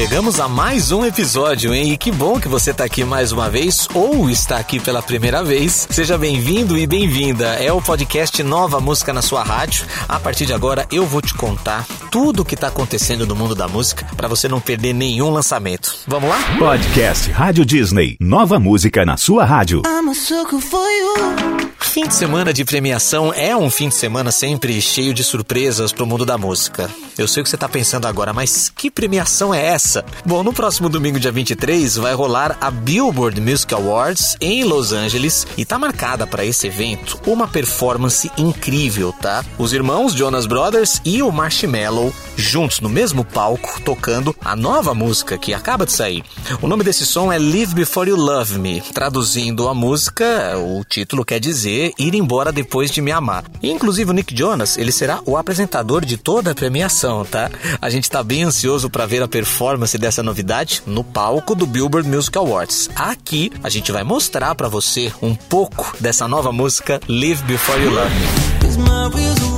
Chegamos a mais um episódio, hein? E que bom que você está aqui mais uma vez ou está aqui pela primeira vez. Seja bem-vindo e bem-vinda. É o podcast Nova Música na sua rádio. A partir de agora eu vou te contar tudo o que está acontecendo no mundo da música para você não perder nenhum lançamento. Vamos lá? Podcast Rádio Disney. Nova música na sua rádio. Fim de semana de premiação é um fim de semana sempre cheio de surpresas pro mundo da música. Eu sei o que você tá pensando agora, mas que premiação é essa? Bom, no próximo domingo, dia 23, vai rolar a Billboard Music Awards em Los Angeles e tá marcada para esse evento uma performance incrível, tá? Os irmãos Jonas Brothers e o Marshmello juntos no mesmo palco tocando a nova música que acaba de sair. O nome desse som é Live Before You Love Me. Traduzindo a música, o título quer dizer Ir embora depois de me amar. E, inclusive o Nick Jonas, ele será o apresentador de toda a premiação, tá? A gente tá bem ansioso para ver a performance dessa novidade no palco do Billboard Music Awards. Aqui a gente vai mostrar para você um pouco dessa nova música Live Before You Love Me.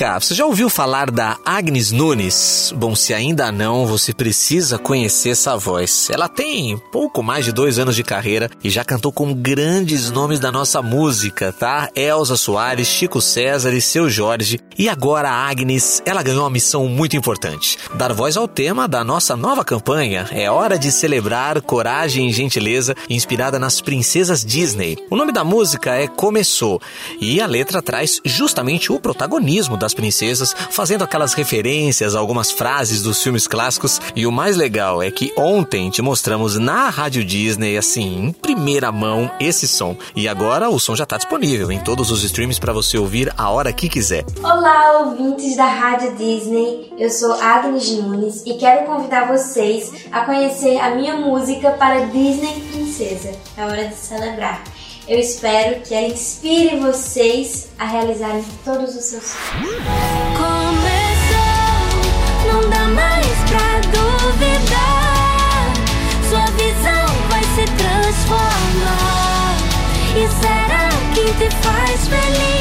Cá, você já ouviu falar da Agnes Nunes? Bom, se ainda não, você precisa conhecer essa voz. Ela tem pouco mais de dois anos de carreira e já cantou com grandes nomes da nossa música, tá? Elza Soares, Chico César e Seu Jorge. E agora a Agnes, ela ganhou uma missão muito importante: dar voz ao tema da nossa nova campanha. É hora de celebrar coragem e gentileza, inspirada nas princesas Disney. O nome da música é Começou e a letra traz justamente o protagonismo mesmo das princesas, fazendo aquelas referências a algumas frases dos filmes clássicos. E o mais legal é que ontem te mostramos na Rádio Disney, assim, em primeira mão, esse som. E agora o som já está disponível em todos os streams para você ouvir a hora que quiser. Olá, ouvintes da Rádio Disney. Eu sou Agnes Nunes e quero convidar vocês a conhecer a minha música para Disney Princesa. É hora de celebrar. Eu espero que ela inspire vocês a realizarem todos os seus sonhos. Começou, não dá mais pra duvidar. Sua visão vai se transformar. E será que te faz feliz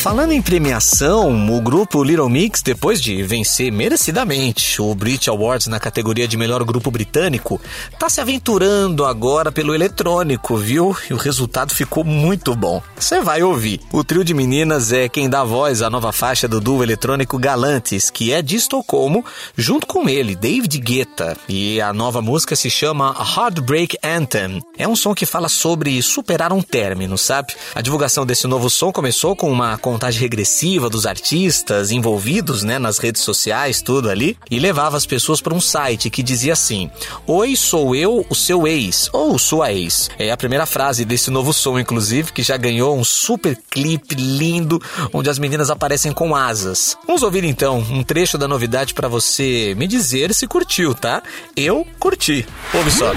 Falando em premiação, o grupo Little Mix, depois de vencer merecidamente o Brit Awards na categoria de melhor grupo britânico, tá se aventurando agora pelo eletrônico, viu? E o resultado ficou muito bom. Você vai ouvir. O trio de meninas é quem dá voz à nova faixa do duo eletrônico Galantes, que é de Estocolmo, junto com ele, David Guetta. E a nova música se chama Heartbreak Anthem. É um som que fala sobre superar um término, sabe? A divulgação desse novo som começou com uma contagem regressiva dos artistas envolvidos, né, nas redes sociais, tudo ali, e levava as pessoas para um site que dizia assim: "Oi, sou eu, o seu ex ou sua ex". É a primeira frase desse novo som, inclusive, que já ganhou um super clipe lindo onde as meninas aparecem com asas. Vamos ouvir então um trecho da novidade para você me dizer se curtiu, tá? Eu curti. Ouve só.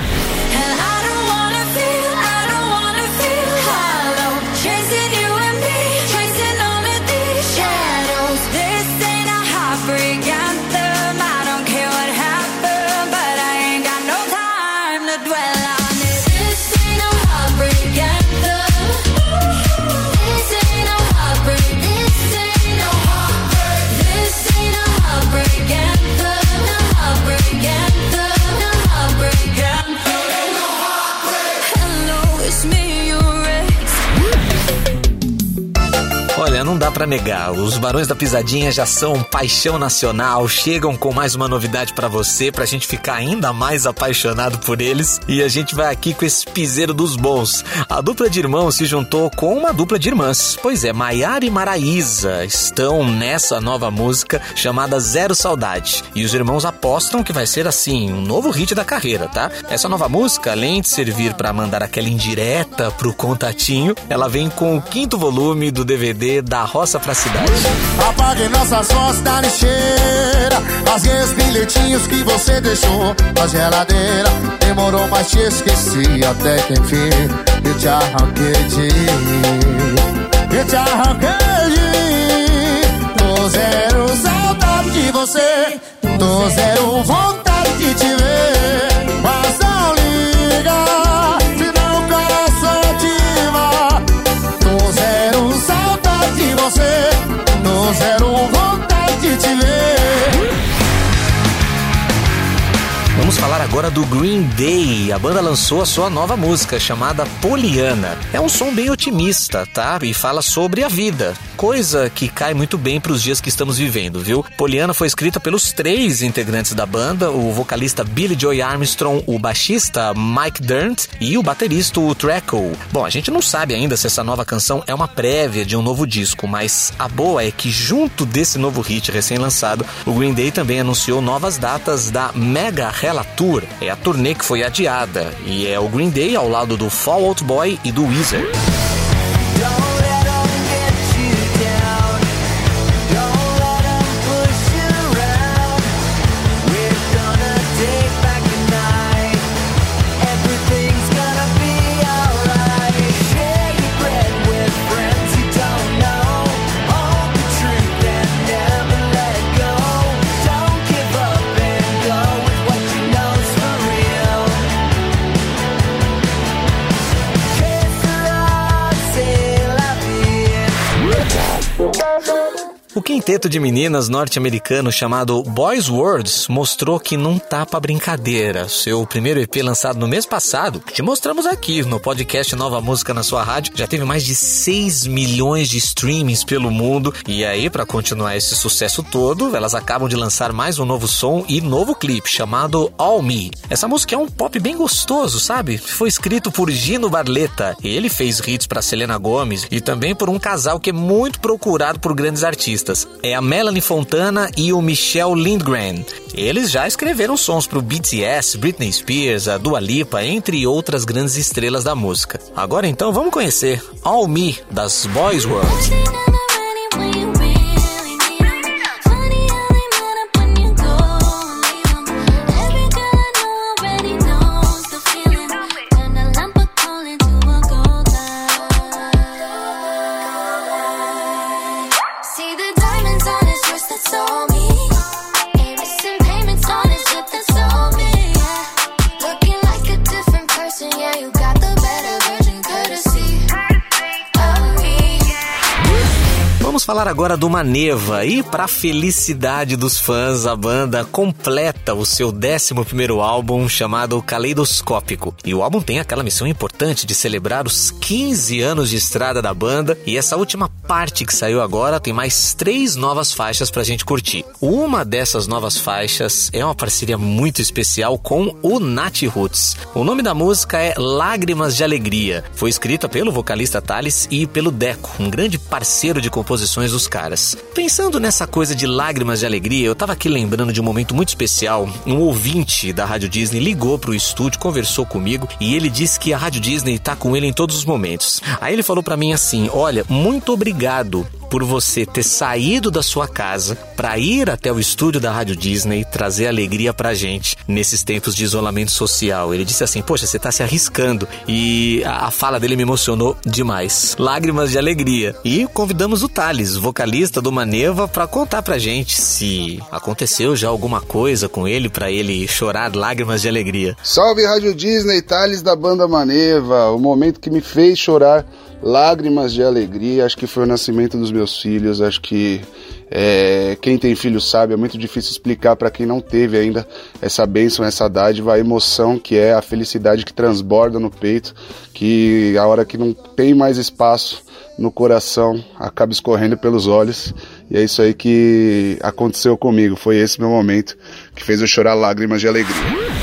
Para negar. Os Barões da Pisadinha já são paixão nacional, chegam com mais uma novidade para você, pra gente ficar ainda mais apaixonado por eles. E a gente vai aqui com esse piseiro dos bons. A dupla de irmãos se juntou com uma dupla de irmãs. Pois é, Maiara e Maraísa estão nessa nova música chamada Zero Saudade. E os irmãos apostam que vai ser assim, um novo hit da carreira, tá? Essa nova música, além de servir para mandar aquela indireta pro contatinho, ela vem com o quinto volume do DVD da roça cidade. Apague nossas vozes da lixeira. Rasguei os bilhetinhos que você deixou na geladeira. Demorou, mas te esqueci até que enfim. Eu te arranquei de mim. Eu te arranquei de. Tô zero saudade de você. Tô zero vontade de te ver. Vamos falar agora do Green Day. A banda lançou a sua nova música chamada Poliana. É um som bem otimista, tá? E fala sobre a vida, coisa que cai muito bem para os dias que estamos vivendo, viu? Poliana foi escrita pelos três integrantes da banda, o vocalista Billy Joy Armstrong, o baixista Mike Durnt e o baterista o Treco. Bom, a gente não sabe ainda se essa nova canção é uma prévia de um novo disco, mas a boa é que junto desse novo hit recém-lançado, o Green Day também anunciou novas datas da Mega Tour. É a turnê que foi adiada e é o Green Day ao lado do Fall Out Boy e do Weezer. O quinteto de meninas norte-americano chamado Boys Words mostrou que não tá pra brincadeira. Seu primeiro EP lançado no mês passado, que te mostramos aqui no podcast Nova Música na sua rádio, já teve mais de 6 milhões de streamings pelo mundo. E aí, para continuar esse sucesso todo, elas acabam de lançar mais um novo som e novo clipe chamado All Me. Essa música é um pop bem gostoso, sabe? Foi escrito por Gino Barletta. Ele fez hits para Selena Gomez e também por um casal que é muito procurado por grandes artistas. É a Melanie Fontana e o Michel Lindgren. Eles já escreveram sons para o BTS, Britney Spears, a Dua Lipa, entre outras grandes estrelas da música. Agora então vamos conhecer All Me das Boys World. Falar agora do Maneva e para felicidade dos fãs, a banda completa o seu 11 álbum chamado Caleidoscópico. E o álbum tem aquela missão importante de celebrar os 15 anos de estrada da banda e essa última parte que saiu agora tem mais três novas faixas pra gente curtir. Uma dessas novas faixas é uma parceria muito especial com o Nat Roots. O nome da música é Lágrimas de Alegria. Foi escrita pelo vocalista Thales e pelo Deco, um grande parceiro de composição dos caras. Pensando nessa coisa de lágrimas de alegria, eu tava aqui lembrando de um momento muito especial. Um ouvinte da Rádio Disney ligou pro estúdio, conversou comigo e ele disse que a Rádio Disney tá com ele em todos os momentos. Aí ele falou para mim assim: "Olha, muito obrigado por você ter saído da sua casa para ir até o estúdio da Rádio Disney trazer alegria pra gente nesses tempos de isolamento social. Ele disse assim: Poxa, você tá se arriscando. E a, a fala dele me emocionou demais. Lágrimas de alegria. E convidamos o Thales, vocalista do Maneva, para contar pra gente se aconteceu já alguma coisa com ele para ele chorar lágrimas de alegria. Salve Rádio Disney, Thales da banda Maneva. O momento que me fez chorar Lágrimas de alegria, acho que foi o nascimento dos meus filhos, acho que é, quem tem filho sabe, é muito difícil explicar para quem não teve ainda essa bênção, essa dádiva, a emoção que é, a felicidade que transborda no peito, que a hora que não tem mais espaço no coração acaba escorrendo pelos olhos. E é isso aí que aconteceu comigo. Foi esse meu momento que fez eu chorar lágrimas de alegria.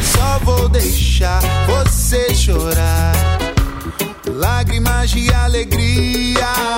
Só vou deixar você chorar. Alegria.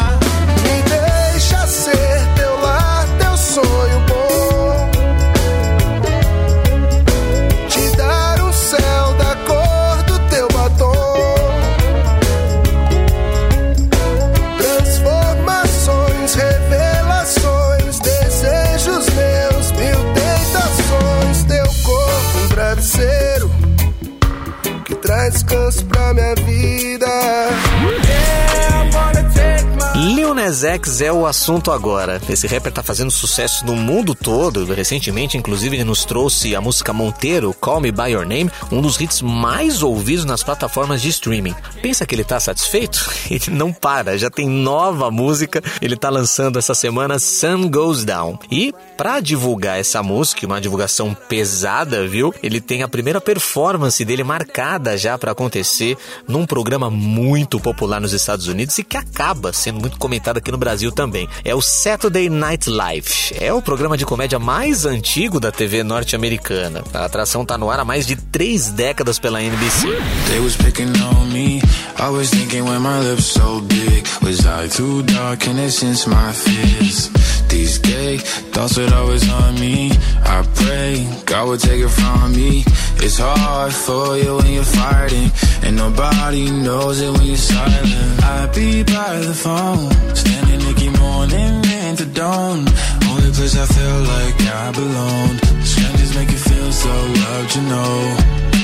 X é o assunto agora. Esse rapper tá fazendo sucesso no mundo todo. Recentemente, inclusive, ele nos trouxe a música Monteiro, Call Me By Your Name, um dos hits mais ouvidos nas plataformas de streaming. Pensa que ele tá satisfeito? Ele não para, já tem nova música. Ele tá lançando essa semana Sun Goes Down. E pra divulgar essa música, uma divulgação pesada, viu? Ele tem a primeira performance dele marcada já pra acontecer num programa muito popular nos Estados Unidos e que acaba sendo muito comentado aqui no Brasil também. É o Saturday Night Live. É o programa de comédia mais antigo da TV norte-americana. A atração tá no ar há mais de três décadas pela NBC. They was picking on me. I was thinking when my lips so big. Was I too dark and my fears? These gay thoughts would always on me. I pray God would take it from me. It's hard for you when you're fighting, and nobody knows it when you're silent. I'd be by the phone, standing Nicky morning into dawn. Only place I feel like I belong. Strangers make you feel so loved, you know.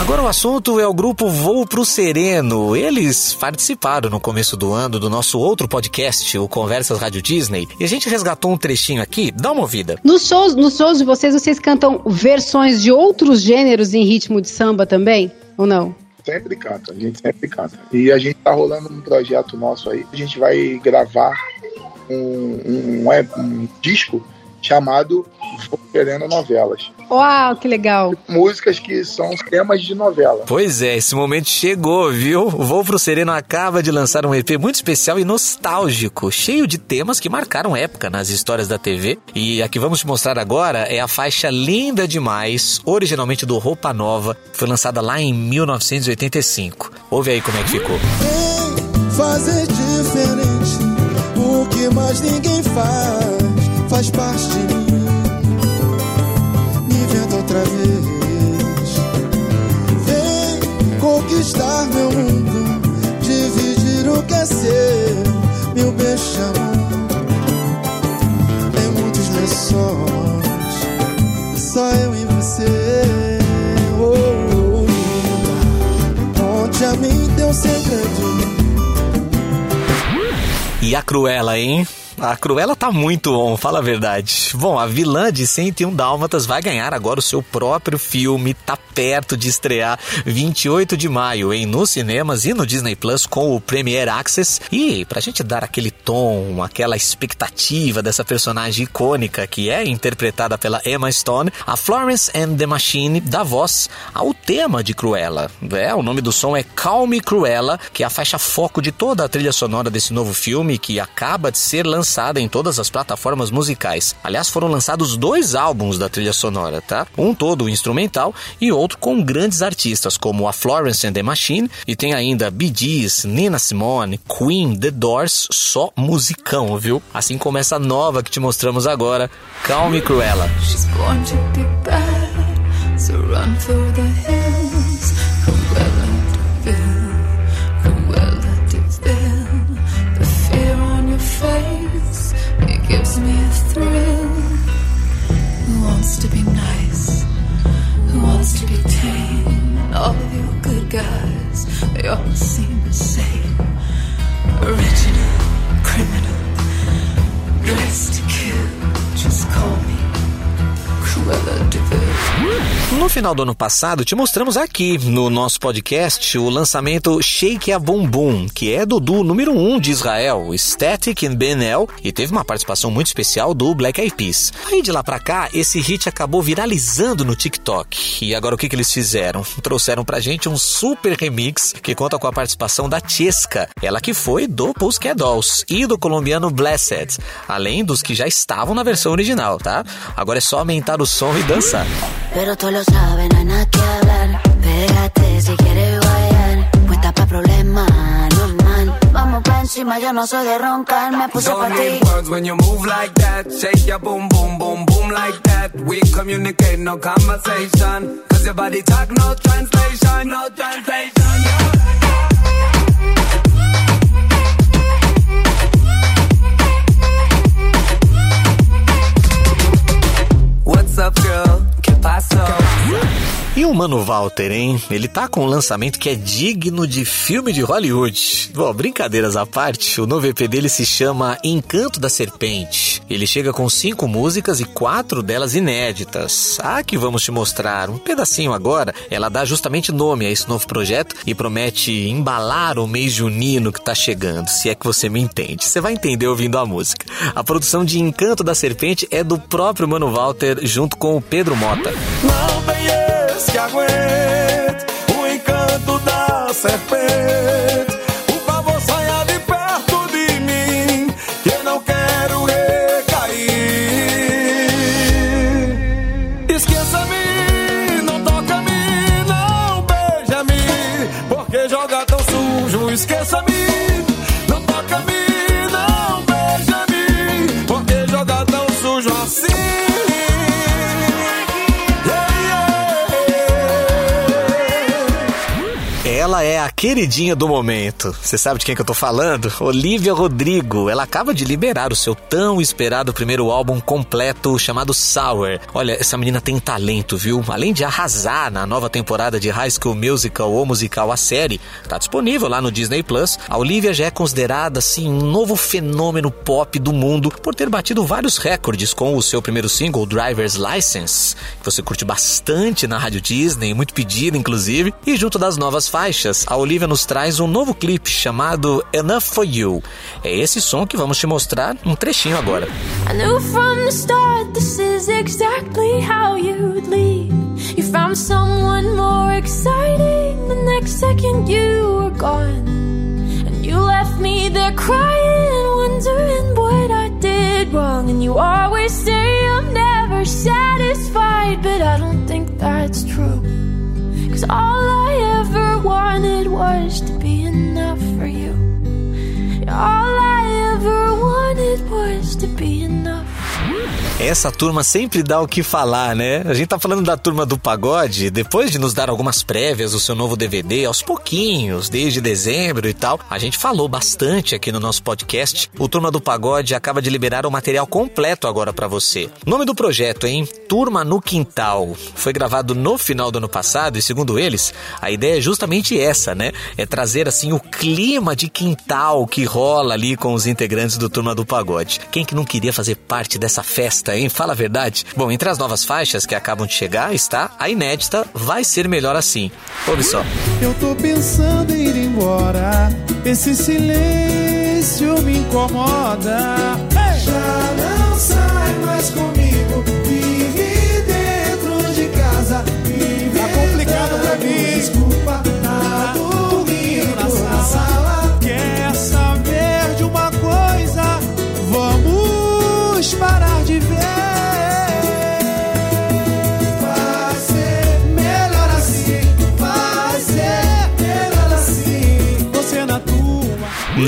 Agora o assunto é o grupo Voo Pro Sereno. Eles participaram no começo do ano do nosso outro podcast, o Conversas Rádio Disney, e a gente resgatou um trechinho aqui. Dá uma ouvida. Nos shows, nos shows de vocês, vocês cantam versões de outros gêneros em ritmo de samba também? Ou não? Sempre canta, a gente sempre canta. E a gente tá rolando um projeto nosso aí. A gente vai gravar um, um, um, um disco chamado Vou Querendo Novelas. Uau, que legal. Músicas que são temas de novela. Pois é, esse momento chegou, viu? O Voo Pro Sereno acaba de lançar um EP muito especial e nostálgico, cheio de temas que marcaram época nas histórias da TV. E a que vamos te mostrar agora é a faixa Linda Demais, originalmente do Roupa Nova, foi lançada lá em 1985. Ouve aí como é que ficou. Vem fazer diferente. O que mais ninguém faz, faz parte de mim. Me vendo outra vez. Vem conquistar meu mundo. Dividir o que é seu. Meu beijamor. Em muitos lençóis. Só eu e você. Oh, linda. Conte a mim teu segredo. E a Cruella, hein? A Cruella tá muito on, fala a verdade. Bom, a vilã de 101 Dálmatas vai ganhar agora o seu próprio filme, tá perto de estrear 28 de maio em nos cinemas e no Disney Plus com o Premiere Access. E pra gente dar aquele tom, aquela expectativa dessa personagem icônica que é interpretada pela Emma Stone, a Florence and the Machine dá voz ao tema de Cruella. É, o nome do som é Call Me Cruella, que é a faixa foco de toda a trilha sonora desse novo filme que acaba de ser lançada em todas as plataformas musicais. Aliás, foram lançados dois álbuns da trilha sonora, tá? Um todo instrumental e outro com grandes artistas como a Florence and the Machine e tem ainda Bee Gees, Nina Simone, Queen, The Doors, só musicão, viu? Assim como essa nova que te mostramos agora, Calm Me Cruella. She's to be bad, so run through the hills. Wants to be nice? Who wants to be tame? All of your good guys, they all seem the same. Original, criminal, dressed to kill. Just call me Cruella de. No final do ano passado, te mostramos aqui no nosso podcast o lançamento Shake a Boom, que é do duo número 1 um de Israel, Static and Ben-El, e teve uma participação muito especial do Black Eyed Peas. Aí de lá pra cá, esse hit acabou viralizando no TikTok. E agora o que, que eles fizeram? Trouxeram pra gente um super remix que conta com a participação da Chesca, ela que foi do Pussycat Dolls e do colombiano Blessed, além dos que já estavam na versão original, tá? Agora é só aumentar o som e dançar. Pero tú lo sabes, no hay nada que hablar. Pégate si quieres guayar. Puesta pa' problemas, normal. Vamos pa' encima, yo no soy de roncar. Me puse pa' Don't ti. need words when you move like that. Shake your boom, boom, boom, boom like that. We communicate, no conversation. Cause your body talk, no translation, no translation. yeah. What's up, girl? Que passou? E o Mano Walter, hein? Ele tá com um lançamento que é digno de filme de Hollywood. Bom, brincadeiras à parte, o novo EP dele se chama Encanto da Serpente. Ele chega com cinco músicas e quatro delas inéditas. A que vamos te mostrar um pedacinho agora, ela dá justamente nome a esse novo projeto e promete embalar o mês junino que tá chegando, se é que você me entende. Você vai entender ouvindo a música. A produção de Encanto da Serpente é do próprio Mano Walter junto com o Pedro Mota. Não que aguente o encanto da serpente. Queridinha do momento. Você sabe de quem que eu tô falando? Olivia Rodrigo. Ela acaba de liberar o seu tão esperado primeiro álbum completo chamado Sour. Olha, essa menina tem talento, viu? Além de arrasar na nova temporada de High School Musical ou musical a série, tá disponível lá no Disney Plus. A Olivia já é considerada assim um novo fenômeno pop do mundo por ter batido vários recordes com o seu primeiro single Driver's License, que você curte bastante na Rádio Disney, muito pedido inclusive, e junto das novas faixas, a Olivia nos traz um novo clipe chamado Enough for You. É esse som que vamos te mostrar um trechinho agora. I knew from the start this is exactly how you'd leave. You found someone more exciting. The next second you were gone. And you left me there crying, wondering what I did wrong. And you always say I'm never satisfied, but I don't think that's true. Cause all I wanted was to be enough for you. All I ever wanted was to be enough. Essa turma sempre dá o que falar, né? A gente tá falando da turma do pagode, depois de nos dar algumas prévias do seu novo DVD, aos pouquinhos, desde dezembro e tal, a gente falou bastante aqui no nosso podcast. O Turma do Pagode acaba de liberar o material completo agora pra você. Nome do projeto, hein? Turma no Quintal. Foi gravado no final do ano passado e, segundo eles, a ideia é justamente essa, né? É trazer assim o clima de quintal que rola ali com os integrantes do Turma do Pagode. Quem que não queria fazer parte dessa festa, hein? Fala a verdade. Bom, entre as novas faixas que acabam de chegar está a inédita Vai Ser Melhor Assim. Ouve só. Eu tô pensando em ir embora. Esse silêncio me incomoda. Já não sai mais comigo.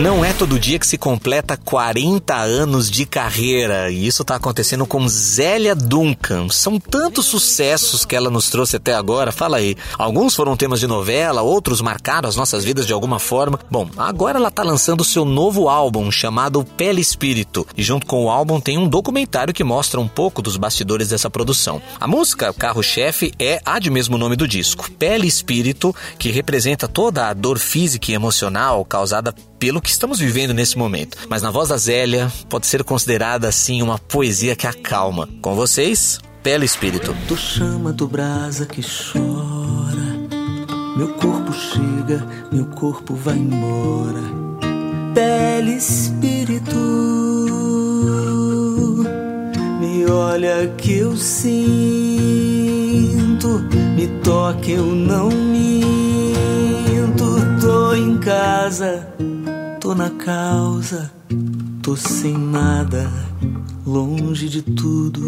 Não é todo dia que se completa 40 anos de carreira e isso tá acontecendo com Zélia Duncan. São tantos sucessos que ela nos trouxe até agora. Fala aí. Alguns foram temas de novela, outros marcaram as nossas vidas de alguma forma. Bom, agora ela tá lançando seu novo álbum chamado Pele Espírito e junto com o álbum tem um documentário que mostra um pouco dos bastidores dessa produção. A música Carro-Chefe é a de mesmo nome do disco, Pele Espírito, que representa toda a dor física e emocional causada pelo que estamos vivendo nesse momento. Mas na voz da Zélia, pode ser considerada assim uma poesia que acalma. Com vocês, Capela Espírito. Tu chama do brasa que chora. Meu corpo chega, meu corpo vai embora. Pele espírito, me olha que eu sinto, me toque eu não minto. Tô em casa, na causa, tô sem nada, longe de tudo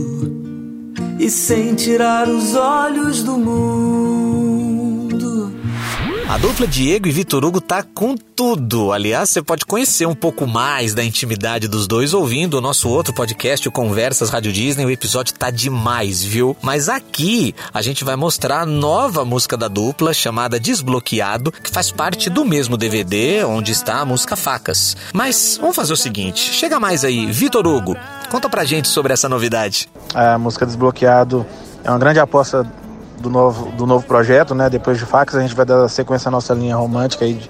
e sem tirar os olhos do mundo. A dupla Diego e Vitor Hugo tá com tudo. Aliás, você pode conhecer um pouco mais da intimidade dos dois ouvindo o nosso outro podcast, o Conversas Rádio Disney. O episódio tá demais, viu? Mas aqui a gente vai mostrar a nova música da dupla chamada Desbloqueado, que faz parte do mesmo DVD onde está a música Facas. Mas vamos fazer o seguinte: chega mais aí, Vitor Hugo, conta pra gente sobre essa novidade. A música Desbloqueado é uma grande aposta do novo, do novo projeto, né? Depois de Facas, a gente vai dar sequência à nossa linha romântica e,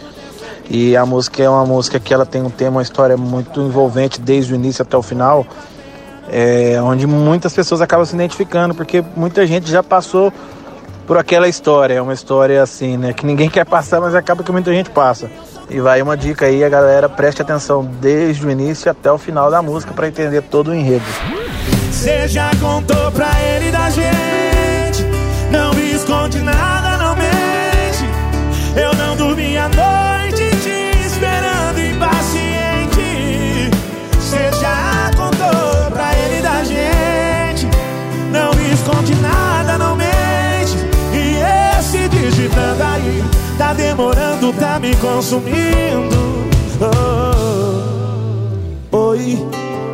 e a música é uma música que ela tem um tema, uma história muito envolvente desde o início até o final, é, onde muitas pessoas acabam se identificando, porque muita gente já passou por aquela história, é uma história assim, né? Que ninguém quer passar, mas acaba que muita gente passa. E vai uma dica aí, a galera preste atenção desde o início até o final da música para entender todo o enredo. Você já contou pra ele da gente tá me consumindo. Oh, oi.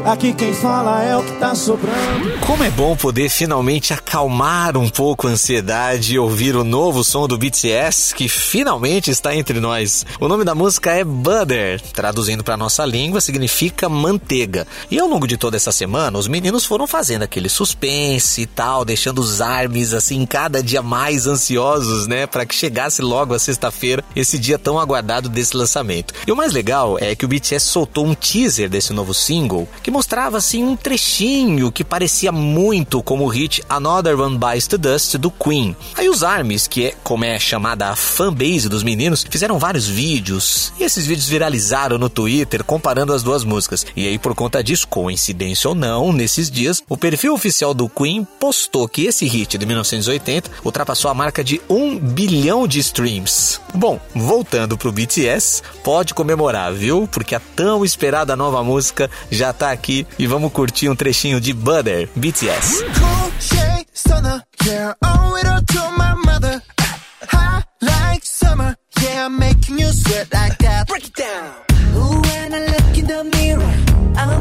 Aqui quem fala é o tá sobrando. Como é bom poder finalmente acalmar um pouco a ansiedade e ouvir o novo som do BTS que finalmente está entre nós. O nome da música é Butter, traduzindo para nossa língua significa manteiga. E ao longo de toda essa semana, os meninos foram fazendo aquele suspense e tal, deixando os armes assim cada dia mais ansiosos, né, para que chegasse logo a sexta-feira, esse dia tão aguardado desse lançamento. E o mais legal é que o BTS soltou um teaser desse novo single que mostrava assim um trechinho que parecia muito como o hit Another One Bites the Dust do Queen. Aí os ARMYs, que é como é chamada a fanbase dos meninos, fizeram vários vídeos e esses vídeos viralizaram no Twitter comparando as duas músicas. E aí por conta disso, coincidência ou não, nesses dias, o perfil oficial do Queen postou que esse hit de 1980 ultrapassou a marca de um bilhão de streams. Bom, voltando pro BTS, pode comemorar, viu? Porque a tão esperada nova música já tá aqui e vamos curtir um trechinho de Butter, BTS. Break it down. Looking on the mirror. I